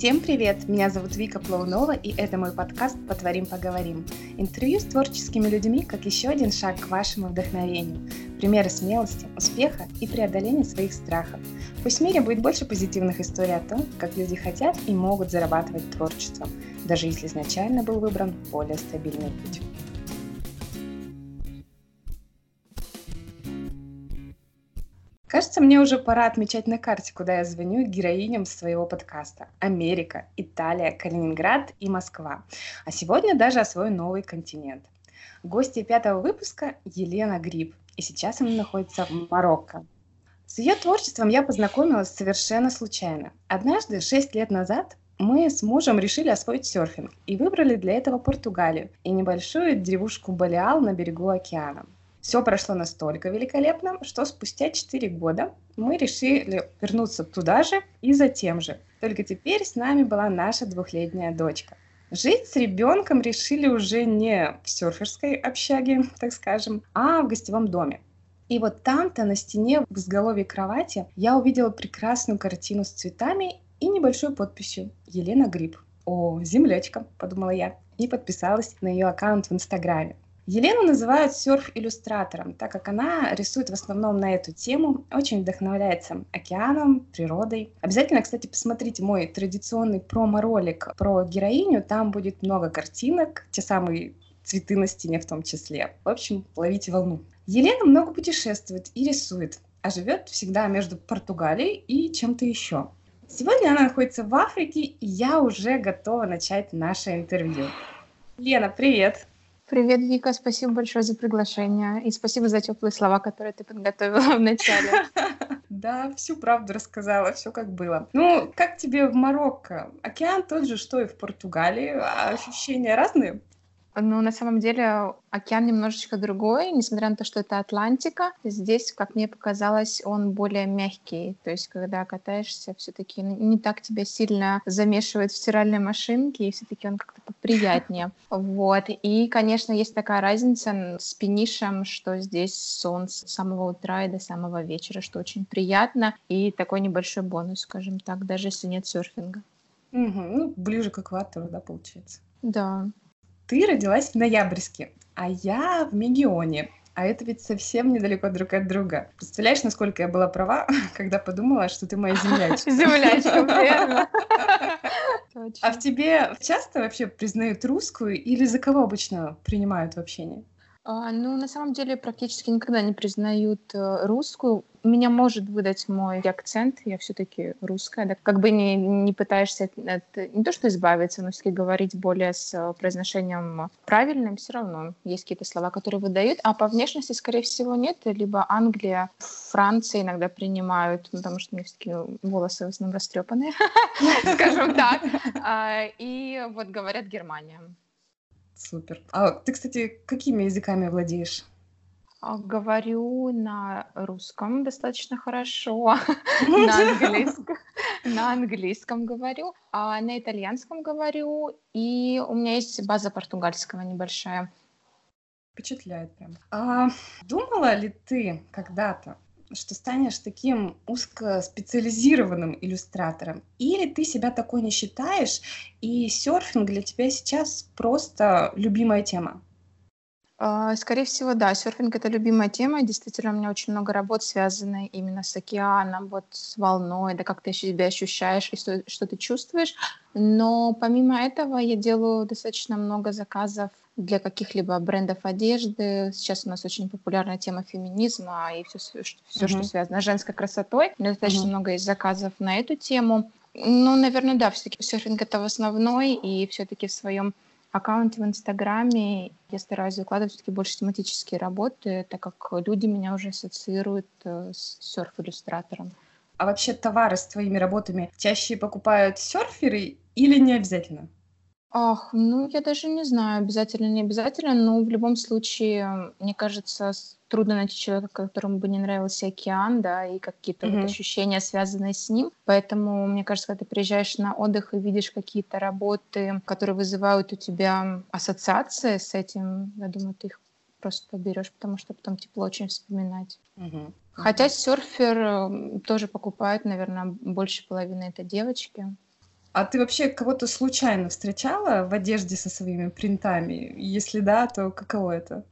Всем привет! Меня зовут Вика Плаунова, и это мой подкаст «Потворим, поговорим». Интервью с творческими людьми, как еще один шаг к вашему вдохновению. Примеры смелости, успеха и преодоления своих страхов. Пусть в мире будет больше позитивных историй о том, как люди хотят и могут зарабатывать творчеством, даже если изначально был выбран более стабильный путь. Кажется, мне уже пора отмечать на карте, куда я звоню героиням своего подкаста. Америка, Италия, Калининград и Москва. А сегодня даже о свой новый континент. Гости пятого выпуска Елена Гриб. И сейчас она находится в Марокко. С ее творчеством я познакомилась совершенно случайно. Однажды, шесть лет назад, мы с мужем решили освоить серфинг и выбрали для этого Португалию и небольшую деревушку Балиал на берегу океана. Все прошло настолько великолепно, что спустя 4 года мы решили вернуться туда же и за тем же. Только теперь с нами была наша двухлетняя дочка. Жить с ребенком решили уже не в серферской общаге, так скажем, а в гостевом доме. И вот там-то на стене в изголовье кровати я увидела прекрасную картину с цветами и небольшой подписью «Елена Гриб». «О, землячка», — подумала я, и подписалась на ее аккаунт в Инстаграме. Елену называют серф-иллюстратором, так как она рисует в основном на эту тему, очень вдохновляется океаном, природой. Обязательно, кстати, посмотрите мой традиционный промо-ролик про героиню, там будет много картинок, те самые цветы на стене в том числе. В общем, ловите волну. Елена много путешествует и рисует, а живет всегда между Португалией и чем-то еще. Сегодня она находится в Африке, и я уже готова начать наше интервью. Лена, привет! Привет, Вика, спасибо большое за приглашение и спасибо за теплые слова, которые ты подготовила в начале. Да, всю правду рассказала, все как было. Ну, как тебе в Марокко? Океан тот же, что и в Португалии, а ощущения разные? Ну, на самом деле, океан немножечко другой, несмотря на то, что это Атлантика. Здесь, как мне показалось, он более мягкий. То есть, когда катаешься, все-таки не так тебя сильно замешивает в стиральной машинке, и все-таки он как-то поприятнее. Вот. И, конечно, есть такая разница с пенишем, что здесь солнце с самого утра и до самого вечера, что очень приятно. И такой небольшой бонус, скажем так, даже если нет серфинга. Угу. Ну, ближе к экватору, да, получается? Да. Ты родилась в Ноябрьске, а я в Мегионе. А это ведь совсем недалеко друг от друга. Представляешь, насколько я была права, когда подумала, что ты моя землячка? Землячка, верно. А в тебе часто вообще признают русскую или за кого обычно принимают в общении? А, ну, на самом деле, практически никогда не признают э, русскую. Меня может выдать мой акцент, я все-таки русская, да, как бы не, не пытаешься от, от, не то что избавиться, но все-таки говорить более с э, произношением правильным, все равно есть какие-то слова, которые выдают, а по внешности, скорее всего, нет, либо Англия, Франция иногда принимают, потому что у меня все-таки волосы в основном растрепанные, скажем так, а, и вот говорят Германия. Супер. А ты, кстати, какими языками владеешь? А, говорю на русском достаточно хорошо, на английском, на английском говорю, а на итальянском говорю, и у меня есть база португальского небольшая. Впечатляет прям. А думала ли ты когда-то, что станешь таким узкоспециализированным иллюстратором? Или ты себя такой не считаешь, и серфинг для тебя сейчас просто любимая тема? А, скорее всего, да, серфинг это любимая тема. Действительно, у меня очень много работ связаны именно с океаном, вот с волной, да как ты себя ощущаешь и что, что ты чувствуешь. Но помимо этого я делаю достаточно много заказов для каких-либо брендов одежды. Сейчас у нас очень популярная тема феминизма и все, все mm-hmm. что связано с женской красотой. У меня достаточно mm-hmm. много есть заказов на эту тему. Ну, наверное, да, все-таки серфинг это в основной, и все-таки в своем аккаунте в Инстаграме я стараюсь выкладывать все-таки больше тематические работы, так как люди меня уже ассоциируют э, с серф-иллюстратором. А вообще товары с твоими работами чаще покупают серферы или не обязательно? Ах, ну, я даже не знаю, обязательно, не обязательно, но в любом случае, мне кажется, трудно найти человека, которому бы не нравился океан, да, и какие-то вот ощущения, связанные с ним. Поэтому, мне кажется, когда ты приезжаешь на отдых и видишь какие-то работы, которые вызывают у тебя ассоциации с этим, я думаю, ты их просто берешь, потому что потом тепло очень вспоминать. Мгм. Хотя серфер тоже покупает, наверное, больше половины это девочки. А ты вообще кого-то случайно встречала в одежде со своими принтами? Если да, то каково это?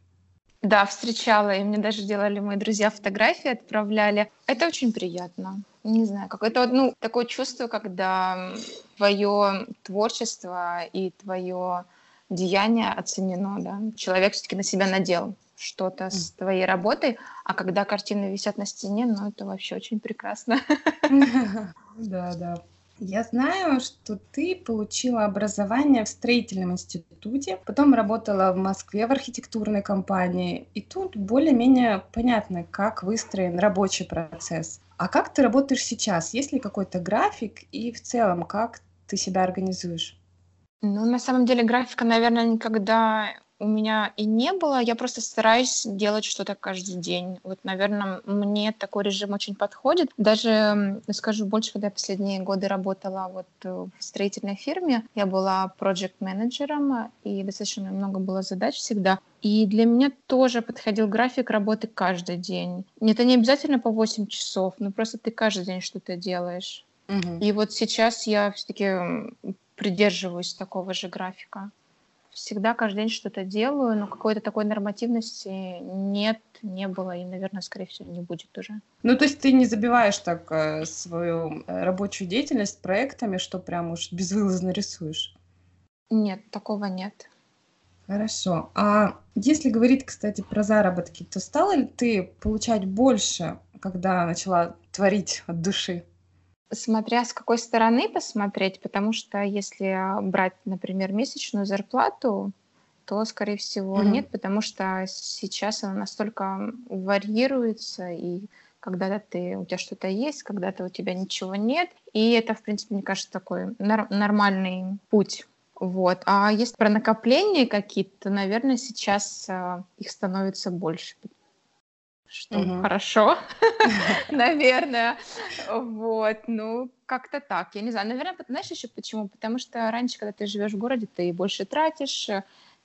Да, встречала, и мне даже делали мои друзья фотографии, отправляли. Это очень приятно. Не знаю, какое-то ну, такое чувство, когда твое творчество и твое деяние оценено, да. Человек все-таки на себя надел что-то с твоей работой, а когда картины висят на стене, ну, это вообще очень прекрасно. Да, да. Я знаю, что ты получила образование в строительном институте, потом работала в Москве в архитектурной компании, и тут более-менее понятно, как выстроен рабочий процесс. А как ты работаешь сейчас? Есть ли какой-то график и в целом как ты себя организуешь? Ну, на самом деле графика, наверное, никогда у меня и не было. Я просто стараюсь делать что-то каждый день. Вот, наверное, мне такой режим очень подходит. Даже, скажу больше, когда я последние годы работала вот э, в строительной фирме, я была проект-менеджером, и достаточно много было задач всегда. И для меня тоже подходил график работы каждый день. Это не обязательно по 8 часов, но просто ты каждый день что-то делаешь. Угу. И вот сейчас я все-таки придерживаюсь такого же графика всегда каждый день что-то делаю, но какой-то такой нормативности нет, не было и, наверное, скорее всего, не будет уже. Ну, то есть ты не забиваешь так э, свою э, рабочую деятельность проектами, что прям уж безвылазно рисуешь? Нет, такого нет. Хорошо. А если говорить, кстати, про заработки, то стала ли ты получать больше, когда начала творить от души? Смотря с какой стороны посмотреть, потому что если брать, например, месячную зарплату, то, скорее всего, mm-hmm. нет, потому что сейчас она настолько варьируется, и когда-то ты, у тебя что-то есть, когда-то у тебя ничего нет, и это, в принципе, мне кажется, такой нар- нормальный путь. Вот. А есть про накопления какие-то, то, наверное, сейчас э, их становится больше, что угу. хорошо, наверное. Вот, ну, как-то так. Я не знаю, наверное, знаешь еще почему? Потому что раньше, когда ты живешь в городе, ты больше тратишь,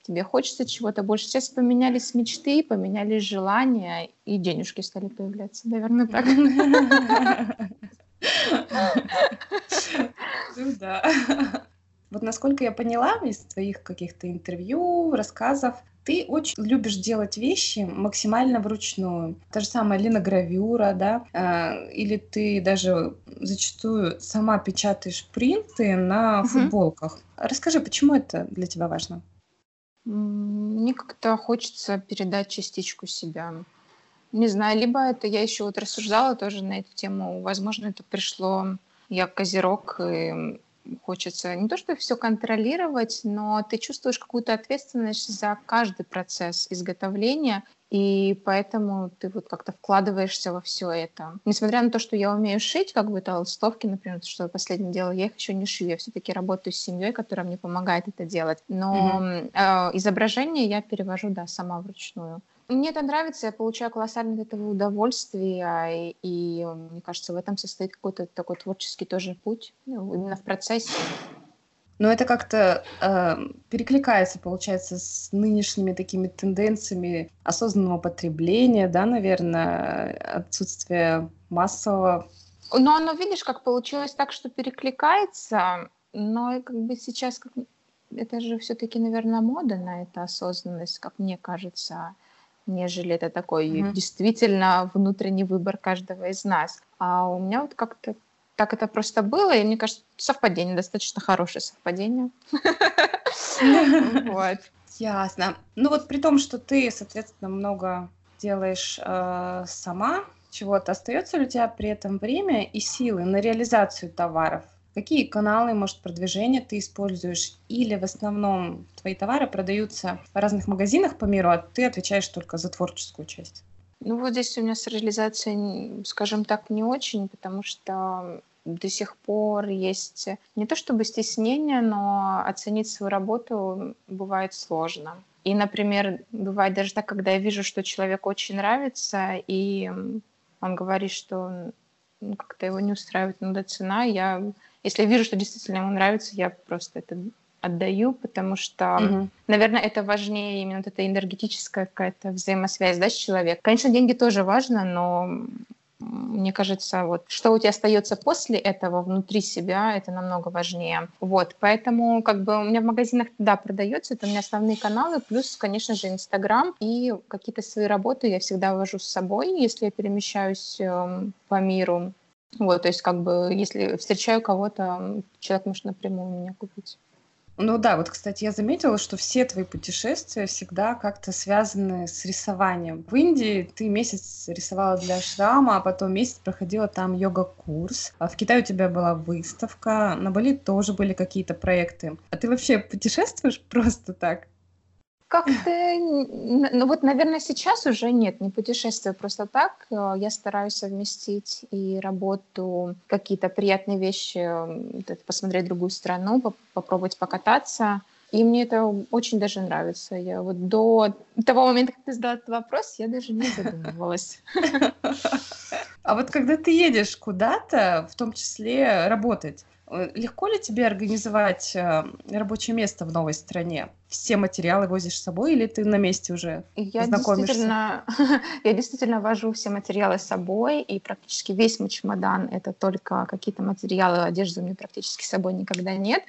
тебе хочется чего-то больше. Сейчас поменялись мечты, поменялись желания, и денежки стали появляться. Наверное, так. Ну да. Вот насколько я поняла из твоих каких-то интервью, рассказов, ты очень любишь делать вещи максимально вручную. Та же самая линогравюра, да, э, или ты даже зачастую сама печатаешь принты на угу. футболках. Расскажи, почему это для тебя важно? Мне как-то хочется передать частичку себя. Не знаю, либо это я еще вот рассуждала тоже на эту тему. Возможно, это пришло я козерог, и хочется не то, что все контролировать, но ты чувствуешь какую-то ответственность за каждый процесс изготовления, и поэтому ты вот как-то вкладываешься во все это. Несмотря на то, что я умею шить, как бы толстовки, например, то, что последнее дело, я их еще не шью, я все-таки работаю с семьей, которая мне помогает это делать. Но mm-hmm. э, изображение я перевожу, да, сама вручную. Мне это нравится, я получаю колоссальное от этого удовольствие, и, и мне кажется, в этом состоит какой-то такой творческий тоже путь, ну, именно в процессе. Но это как-то э, перекликается, получается, с нынешними такими тенденциями осознанного потребления, да, наверное, отсутствие массового. Но оно, видишь, как получилось так, что перекликается, но как бы сейчас как... это же все-таки, наверное, мода на это осознанность, как мне кажется нежели это такой mm-hmm. действительно внутренний выбор каждого из нас. А у меня вот как-то так это просто было, и мне кажется, совпадение, достаточно хорошее совпадение. Вот. Ясно. Ну вот при том, что ты, соответственно, много делаешь э, сама чего-то, остается ли у тебя при этом время и силы на реализацию товаров? Какие каналы, может, продвижения ты используешь? Или в основном твои товары продаются в разных магазинах по миру, а ты отвечаешь только за творческую часть? Ну вот здесь у меня с реализацией, скажем так, не очень, потому что до сих пор есть не то чтобы стеснение, но оценить свою работу бывает сложно. И, например, бывает даже так, когда я вижу, что человеку очень нравится, и он говорит, что ну, как-то его не устраивает надо цена, я если я вижу, что действительно ему нравится, я просто это отдаю, потому что, угу. наверное, это важнее именно вот эта энергетическая какая-то взаимосвязь да, с человеком. Конечно, деньги тоже важно, но мне кажется, вот что у тебя остается после этого внутри себя, это намного важнее. Вот, поэтому как бы у меня в магазинах, да, продается, это у меня основные каналы, плюс, конечно же, Инстаграм и какие-то свои работы я всегда вожу с собой, если я перемещаюсь э, по миру. Вот, то есть как бы если встречаю кого-то, человек может напрямую меня купить. Ну да, вот, кстати, я заметила, что все твои путешествия всегда как-то связаны с рисованием. В Индии ты месяц рисовала для шрама, а потом месяц проходила там йога-курс. А в Китае у тебя была выставка, на Бали тоже были какие-то проекты. А ты вообще путешествуешь просто так? Как-то, ну вот, наверное, сейчас уже нет, не путешествую просто так. Э, я стараюсь совместить и работу, какие-то приятные вещи, посмотреть другую страну, попробовать покататься. И мне это очень даже нравится. Я вот до того момента, как ты задала этот вопрос, я даже не задумывалась. А вот когда ты едешь куда-то, в том числе работать, легко ли тебе организовать э, рабочее место в новой стране? Все материалы возишь с собой или ты на месте уже я знакомишься? Действительно, я действительно вожу все материалы с собой, и практически весь мой чемодан — это только какие-то материалы, одежды у меня практически с собой никогда нет.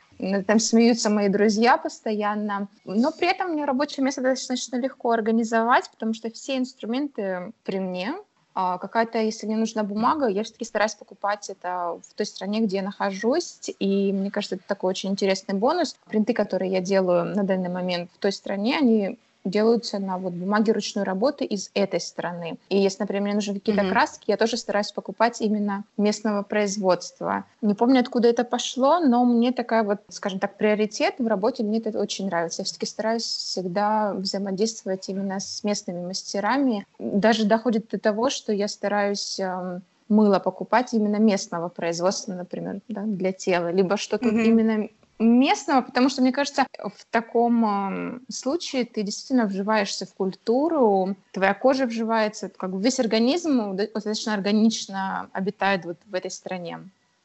Там смеются мои друзья постоянно. Но при этом мне рабочее место достаточно легко организовать, потому что все инструменты при мне, какая-то, если мне нужна бумага, я все-таки стараюсь покупать это в той стране, где я нахожусь, и мне кажется, это такой очень интересный бонус. Принты, которые я делаю на данный момент в той стране, они делаются на вот бумаге ручной работы из этой страны. И если, например, мне нужны какие-то mm-hmm. краски, я тоже стараюсь покупать именно местного производства. Не помню, откуда это пошло, но мне такая вот, скажем так, приоритет в работе, мне это очень нравится. Я все-таки стараюсь всегда взаимодействовать именно с местными мастерами. Даже доходит до того, что я стараюсь эм, мыло покупать именно местного производства, например, да, для тела, либо что-то mm-hmm. именно местного, потому что, мне кажется, в таком случае ты действительно вживаешься в культуру, твоя кожа вживается, как бы весь организм достаточно органично обитает вот в этой стране.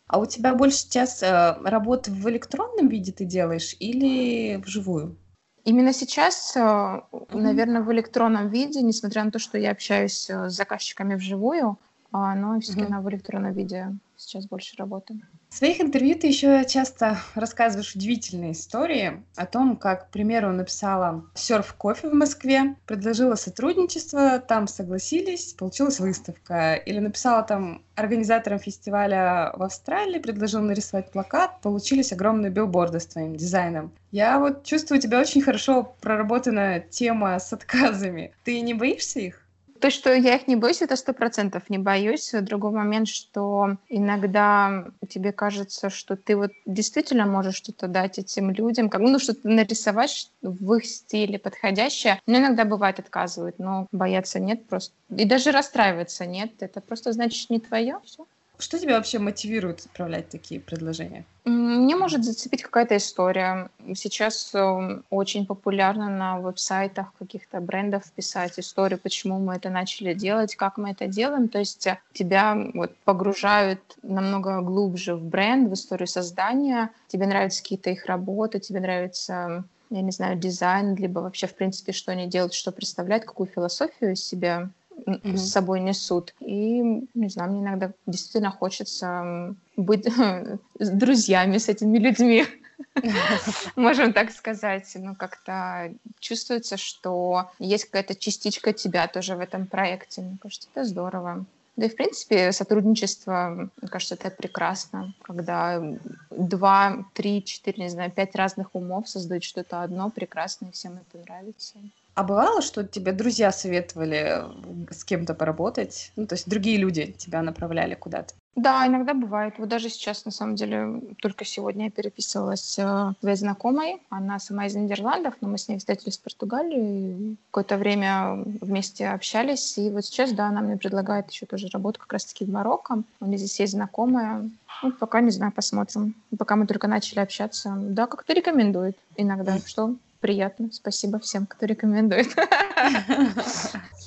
А у тебя больше сейчас э, работы в электронном виде ты делаешь или вживую? Именно сейчас, mm-hmm. наверное, в электронном виде, несмотря на то, что я общаюсь э, с заказчиками вживую, а, но все-таки mm-hmm. в электронном виде сейчас больше работаю. В своих интервью ты еще часто рассказываешь удивительные истории о том, как, к примеру, написала серф кофе в Москве, предложила сотрудничество, там согласились, получилась выставка. Или написала там организаторам фестиваля в Австралии, предложила нарисовать плакат, получились огромные билборды с твоим дизайном. Я вот чувствую, у тебя очень хорошо проработана тема с отказами. Ты не боишься их? То, что я их не боюсь, это сто процентов не боюсь. Другой момент, что иногда тебе кажется, что ты вот действительно можешь что-то дать этим людям, как ну что-то нарисовать в их стиле подходящее. Но иногда бывает отказывают, но бояться нет просто. И даже расстраиваться нет. Это просто значит не твое. Все. Что тебя вообще мотивирует отправлять такие предложения? Мне может зацепить какая-то история. Сейчас эм, очень популярно на веб-сайтах каких-то брендов писать историю, почему мы это начали делать, как мы это делаем. То есть э, тебя вот погружают намного глубже в бренд, в историю создания. Тебе нравятся какие-то их работы, тебе нравится я не знаю, дизайн, либо вообще, в принципе, что они делают, что представляют, какую философию из себя mm-hmm. с собой несут. И, не знаю, мне иногда действительно хочется быть с друзьями с этими людьми. Можем так сказать. Ну, как-то чувствуется, что есть какая-то частичка тебя тоже в этом проекте. Мне кажется, это здорово. Да и, в принципе, сотрудничество, мне кажется, это прекрасно, когда два, три, четыре, не знаю, пять разных умов создают что-то одно прекрасное, и всем это нравится. А бывало, что тебе друзья советовали с кем-то поработать? Ну, то есть другие люди тебя направляли куда-то? Да, иногда бывает. Вот даже сейчас, на самом деле, только сегодня я переписывалась с э, своей знакомой. Она сама из Нидерландов, но мы с ней встретились в Португалии. Какое-то время вместе общались. И вот сейчас, да, она мне предлагает еще тоже работу как раз-таки в Марокко. У меня здесь есть знакомая. Ну, пока не знаю, посмотрим. Пока мы только начали общаться. Да, как-то рекомендует иногда. Что приятно. Спасибо всем, кто рекомендует.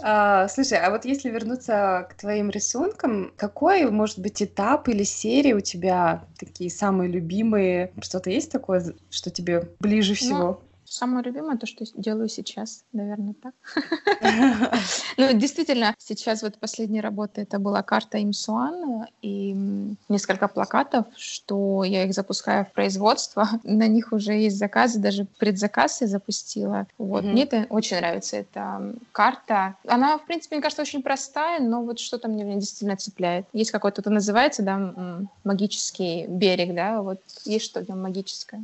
А, слушай, а вот если вернуться к твоим рисункам, какой, может быть, этап или серия у тебя такие самые любимые? Что-то есть такое, что тебе ближе ну, всего? Самое любимое то, что делаю сейчас, наверное, так. Ну, действительно, сейчас вот последняя работа, это была карта Имсуан и несколько плакатов, что я их запускаю в производство. На них уже есть заказы, даже предзаказ я запустила. Вот, мне это очень нравится, эта карта. Она, в принципе, мне кажется, очень простая, но вот что-то мне действительно цепляет. Есть какой-то, это называется, да, магический берег, да, вот есть что в нем магическое.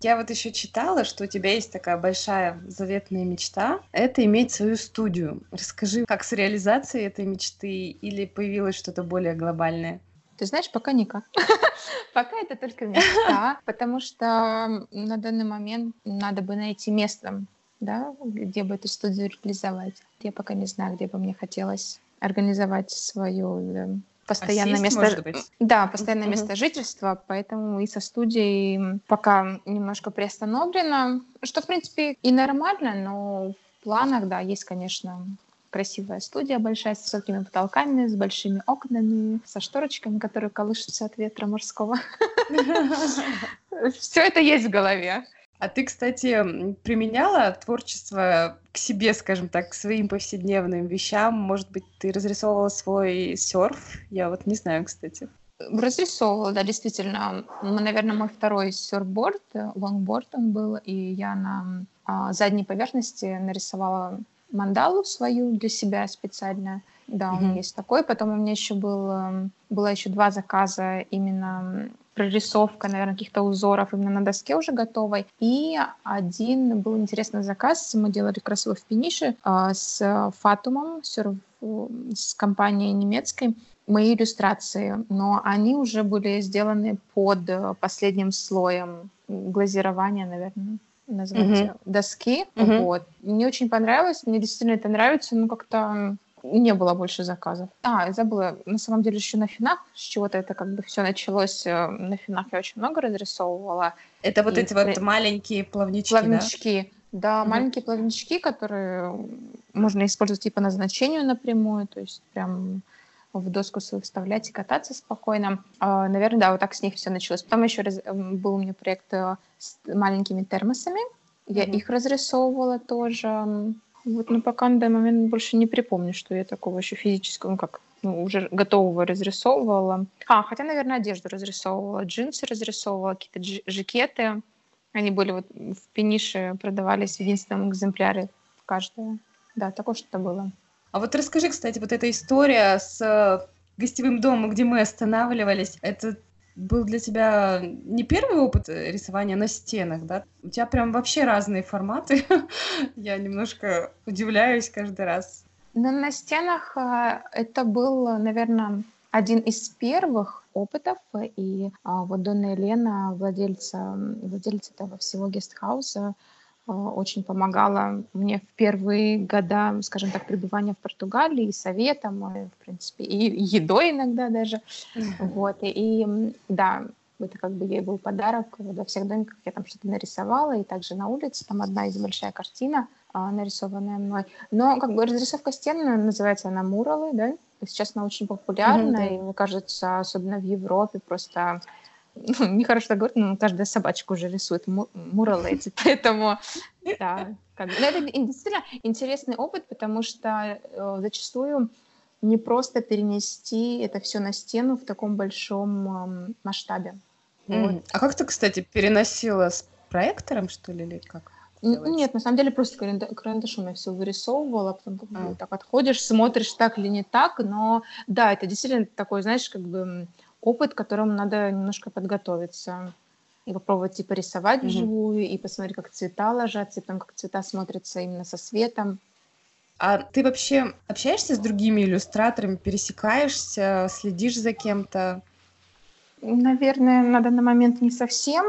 Я вот еще читала, что у тебя есть такая большая заветная мечта — это иметь свою студию. Расскажи, как с реализацией этой мечты или появилось что-то более глобальное? Ты знаешь, пока никак. пока это только мечта, потому что на данный момент надо бы найти место, да, где бы эту студию реализовать. Я пока не знаю, где бы мне хотелось организовать свою постоянное Осесть, место... Может быть? Да, постоянное mm-hmm. место жительства, поэтому и со студией пока немножко приостановлено, что, в принципе, и нормально, но в планах, да, есть, конечно, красивая студия большая, с высокими потолками, с большими окнами, со шторочками, которые колышутся от ветра морского. Все это есть в голове. А ты, кстати, применяла творчество к себе, скажем так, к своим повседневным вещам? Может быть, ты разрисовывала свой серф? Я вот не знаю, кстати. Разрисовывала, да, действительно. Наверное, мой второй серфборд, лонгборд он был, и я на а, задней поверхности нарисовала мандалу свою для себя специально. Да, mm-hmm. у меня есть такой. Потом у меня еще был, эм, было еще два заказа именно прорисовка, наверное, каких-то узоров именно на доске уже готовой. И один был интересный заказ. Мы делали его в Пенише а, с Фатумом, с компанией немецкой мои иллюстрации, но они уже были сделаны под последним слоем глазирования, наверное, назвать mm-hmm. доски. Mm-hmm. Вот. Мне очень понравилось, мне действительно это нравится, но как-то не было больше заказов. А, я забыла, на самом деле еще на финах, с чего-то это как бы все началось. Э, на финах я очень много разрисовывала. Это вот и эти вот маленькие плавнички, Плавнички, да, да угу. маленькие плавнички, которые можно использовать и по назначению напрямую, то есть прям в доску свою вставлять и кататься спокойно. А, наверное, да, вот так с них все началось. Потом еще раз, был у меня проект э, с маленькими термосами. Я mm их разрисовывала тоже. Вот, но пока на данный момент больше не припомню, что я такого еще физического, ну как, ну, уже готового разрисовывала. А, хотя, наверное, одежду разрисовывала, джинсы разрисовывала, какие-то жакеты. Они были вот в Пенише, продавались в единственном экземпляре каждая. Да, такое что-то было. А вот расскажи, кстати, вот эта история с э, гостевым домом, где мы останавливались, это был для тебя не первый опыт э, рисования на стенах, да? У тебя прям вообще разные форматы. Я немножко удивляюсь каждый раз. Но на стенах э, это был, наверное, один из первых опытов. И а, вот Донна Елена, владельца, владельца этого всего гестхауса, очень помогала мне в первые года, скажем так, пребывания в Португалии, и советом, и, в принципе, и едой иногда даже. Вот, и, и да, это как бы ей был подарок во всех домиках, я там что-то нарисовала, и также на улице, там одна из большая картина, а, нарисованная мной. Но как бы разрисовка стен, называется она муралы, да, сейчас она очень популярна, mm-hmm, и мне кажется, особенно в Европе просто ну, нехорошо говорить, но каждая собачка уже рисует муралейцы, поэтому, да. Как... Но это действительно интересный опыт, потому что э, зачастую не просто перенести это все на стену в таком большом э, масштабе. Mm. Вот. А как ты, кстати, переносила с проектором, что ли, или как? Нет, на самом деле просто карандашом я все вырисовывала, потом а. так отходишь, смотришь, так или не так, но да, это действительно такой, знаешь, как бы опыт, к которому надо немножко подготовиться и попробовать типа рисовать mm-hmm. вживую, и посмотреть, как цвета ложатся, и потом как цвета смотрятся именно со светом. А ты вообще общаешься с другими иллюстраторами, пересекаешься, следишь за кем-то? Наверное, на данный момент не совсем.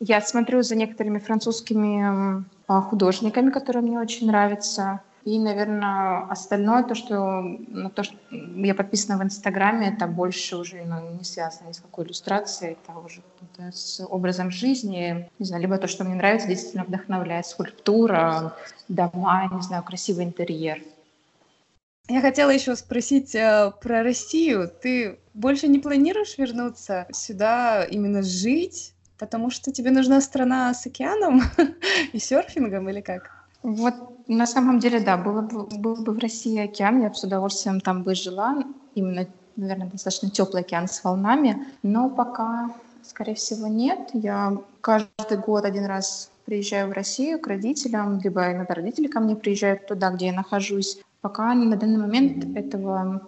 Я смотрю за некоторыми французскими художниками, которые мне очень нравятся. И, наверное, остальное, то, что, ну, то, что я подписана в Инстаграме, это больше уже ну, не связано ни с какой иллюстрацией, это уже с образом жизни. Не знаю, либо то, что мне нравится, действительно вдохновляет. Скульптура, дома, не знаю, красивый интерьер. Я хотела еще спросить э, про Россию. Ты больше не планируешь вернуться сюда именно жить? потому что тебе нужна страна с океаном и серфингом или как? Вот на самом деле, да, было бы, был бы в России океан, я бы с удовольствием там бы жила, именно, наверное, достаточно теплый океан с волнами, но пока, скорее всего, нет. Я каждый год один раз приезжаю в Россию к родителям, либо иногда родители ко мне приезжают туда, где я нахожусь. Пока на данный момент этого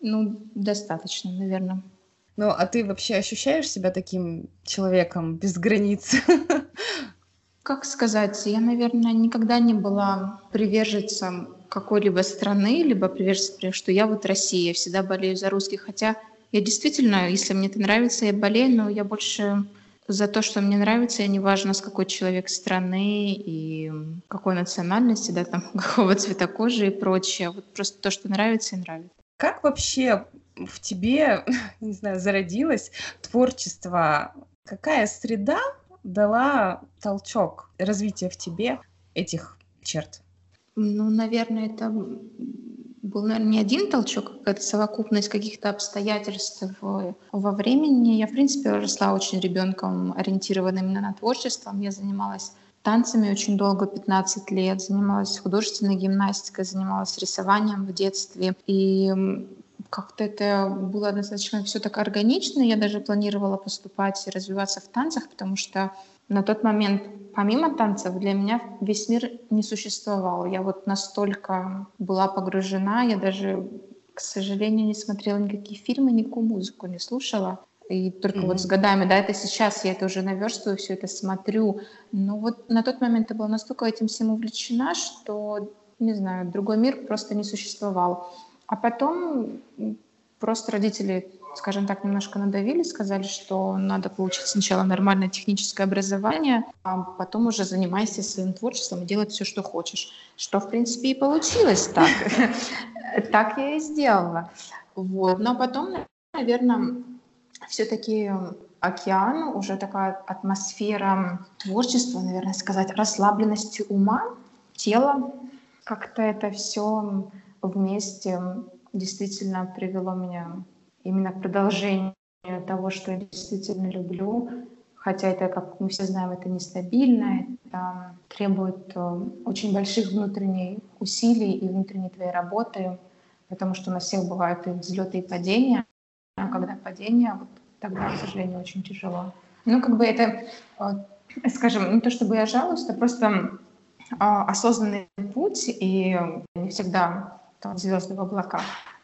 ну, достаточно, наверное. Ну, а ты вообще ощущаешь себя таким человеком без границ? Как сказать, я, наверное, никогда не была приверженцем какой-либо страны, либо приверженцем, что я вот Россия, всегда болею за русских, хотя я действительно, если мне это нравится, я болею, но я больше за то, что мне нравится, и неважно, с какой человек страны и какой национальности, да, там, какого цвета кожи и прочее. Вот просто то, что нравится и нравится. Как вообще в тебе, не знаю, зародилось творчество? Какая среда дала толчок развития в тебе этих черт? Ну, наверное, это был, наверное, не один толчок, а какая-то совокупность каких-то обстоятельств во времени. Я, в принципе, росла очень ребенком, ориентированным именно на творчество. Я занималась танцами очень долго, 15 лет, занималась художественной гимнастикой, занималась рисованием в детстве. И как-то это было достаточно все так органично. Я даже планировала поступать и развиваться в танцах, потому что на тот момент, помимо танцев, для меня весь мир не существовал. Я вот настолько была погружена, я даже, к сожалению, не смотрела никакие фильмы, никакую музыку не слушала. И только mm-hmm. вот с годами, да, это сейчас я это уже наверстываю, все это смотрю. Но вот на тот момент я была настолько этим всем увлечена, что, не знаю, другой мир просто не существовал. А потом просто родители скажем так, немножко надавили, сказали, что надо получить сначала нормальное техническое образование, а потом уже занимайся своим творчеством и делать все, что хочешь. Что, в принципе, и получилось так. Так я и сделала. Вот. Но потом, наверное, все-таки океан, уже такая атмосфера творчества, наверное, сказать, расслабленности ума, тела, как-то это все вместе действительно привело меня именно продолжение того, что я действительно люблю. Хотя это, как мы все знаем, это нестабильно, это требует э, очень больших внутренних усилий и внутренней твоей работы, потому что у нас всех бывают и взлеты, и падения. А когда падение, вот тогда, к сожалению, очень тяжело. Ну, как бы это, э, скажем, не то чтобы я жалуюсь, это просто э, осознанный путь, и не всегда там звезды в облаках.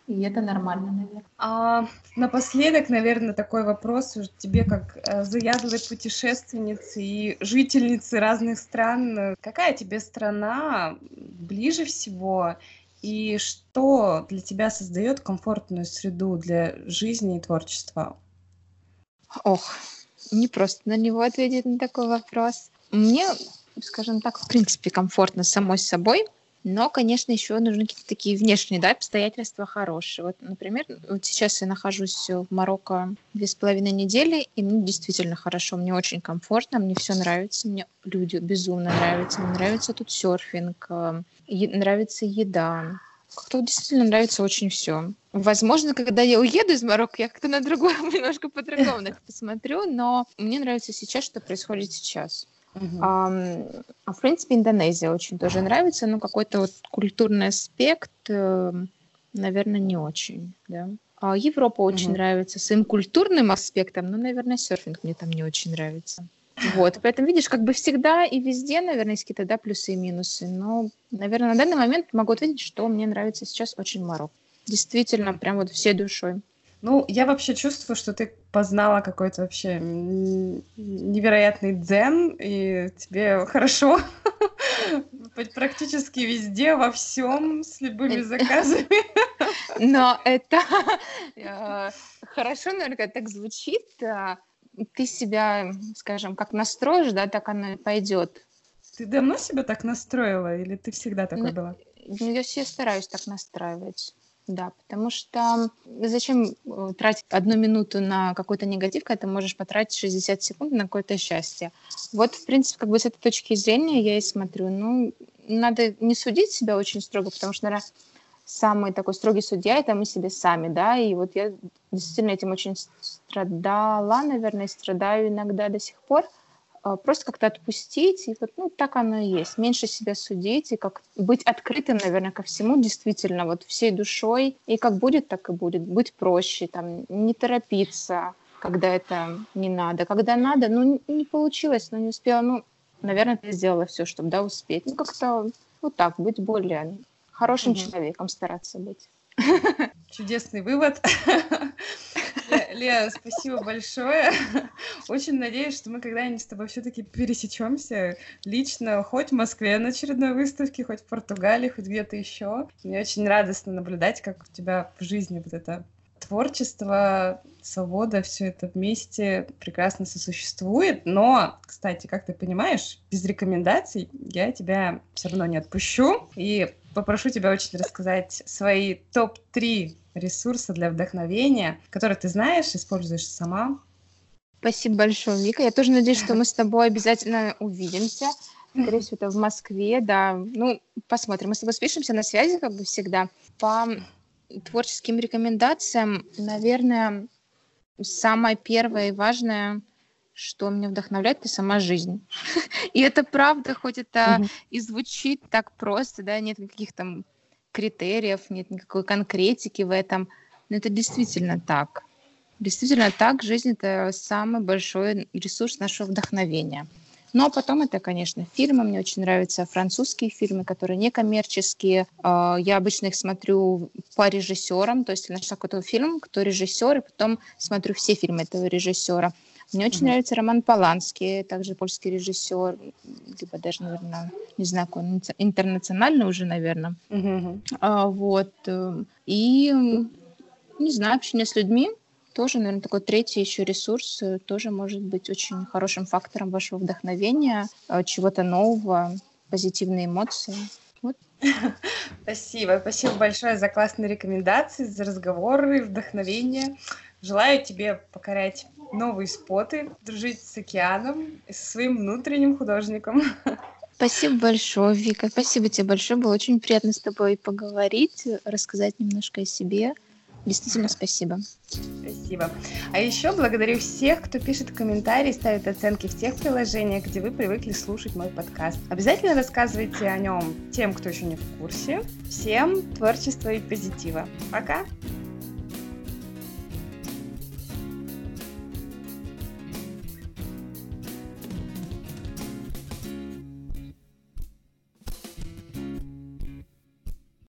И это нормально, наверное. А, напоследок, наверное, такой вопрос уже тебе, как э, заядлой путешественницы и жительницы разных стран. Какая тебе страна ближе всего? И что для тебя создает комфортную среду для жизни и творчества? Ох, не просто на него ответить на такой вопрос. Мне, скажем так, в принципе, комфортно самой собой – но, конечно, еще нужны какие-то такие внешние да, обстоятельства хорошие. Вот, например, вот сейчас я нахожусь в Марокко две с половиной недели, и мне действительно хорошо, мне очень комфортно, мне все нравится, мне люди безумно нравятся, мне нравится тут серфинг, э, нравится еда, как-то действительно нравится очень все. Возможно, когда я уеду из Марокко, я как-то на другое, немножко по-другому посмотрю, но мне нравится сейчас, что происходит сейчас. Uh-huh. А, а в принципе Индонезия очень тоже нравится, но какой-то вот культурный аспект, э, наверное, не очень, да. А Европа очень uh-huh. нравится своим культурным аспектом, но, наверное, серфинг мне там не очень нравится. Вот, поэтому, видишь, как бы всегда и везде, наверное, есть какие-то, да, плюсы и минусы, но, наверное, на данный момент могу ответить, что мне нравится сейчас очень Марокко. Действительно, прям вот всей душой. Ну, я вообще чувствую, что ты познала какой-то вообще невероятный дзен, и тебе хорошо практически везде, во всем, с любыми заказами. Но это э, хорошо, наверное, так звучит. А, ты себя, скажем, как настроишь, да, так оно и пойдет. Ты давно себя так настроила, или ты всегда такой ну, была? Ну, я все стараюсь так настраивать. Да, потому что зачем э, тратить одну минуту на какой-то негатив, когда ты можешь потратить 60 секунд на какое-то счастье. Вот, в принципе, как бы с этой точки зрения я и смотрю. Ну, надо не судить себя очень строго, потому что, наверное, самый такой строгий судья, это мы себе сами, да, и вот я действительно этим очень страдала, наверное, страдаю иногда до сих пор, просто как-то отпустить, и вот, ну, так оно и есть, меньше себя судить, и как быть открытым, наверное, ко всему, действительно, вот всей душой, и как будет, так и будет, быть проще, там, не торопиться, когда это не надо, когда надо, ну, не получилось, ну, не успела, ну, наверное, ты сделала все, чтобы, да, успеть, ну, как-то вот так, быть более хорошим mm-hmm. человеком, стараться быть. Чудесный вывод. Лея, спасибо большое. Очень надеюсь, что мы когда-нибудь с тобой все-таки пересечемся лично, хоть в Москве на очередной выставке, хоть в Португалии, хоть где-то еще. Мне очень радостно наблюдать, как у тебя в жизни вот это творчество, свобода, все это вместе прекрасно сосуществует. Но, кстати, как ты понимаешь, без рекомендаций я тебя все равно не отпущу. И попрошу тебя очень рассказать свои топ-3 ресурса для вдохновения, которые ты знаешь, используешь сама. Спасибо большое, Вика. Я тоже надеюсь, что мы с тобой обязательно увидимся. Скорее всего, это в Москве, да. Ну, посмотрим. Мы с тобой спишемся на связи, как бы всегда. По творческим рекомендациям, наверное, самое первое и важное, что меня вдохновляет, это сама жизнь. И это правда, хоть это и звучит так просто, да, нет никаких там критериев, нет никакой конкретики в этом, но это действительно так. Действительно так, жизнь — это самый большой ресурс нашего вдохновения. Но потом это, конечно, фильмы. Мне очень нравятся французские фильмы, которые не коммерческие. А, я обычно их смотрю по режиссерам, то есть я нашла какой-то фильм, кто режиссер, и потом смотрю все фильмы этого режиссера. Мне очень mm-hmm. нравится Роман Поланский, также польский режиссер, либо даже, наверное, не знаю, он интернациональный уже, наверное. Mm-hmm. А, вот. Э, и, не знаю, общение с людьми тоже, наверное, такой третий еще ресурс э, тоже может быть очень хорошим фактором вашего вдохновения, э, чего-то нового, позитивные эмоции. Вот. Спасибо. Спасибо большое за классные рекомендации, за разговоры, вдохновение. Желаю тебе покорять новые споты, дружить с океаном и со своим внутренним художником. Спасибо большое, Вика. Спасибо тебе большое. Было очень приятно с тобой поговорить, рассказать немножко о себе. Действительно, спасибо. Спасибо. А еще благодарю всех, кто пишет комментарии, ставит оценки в тех приложениях, где вы привыкли слушать мой подкаст. Обязательно рассказывайте о нем тем, кто еще не в курсе. Всем творчества и позитива. Пока!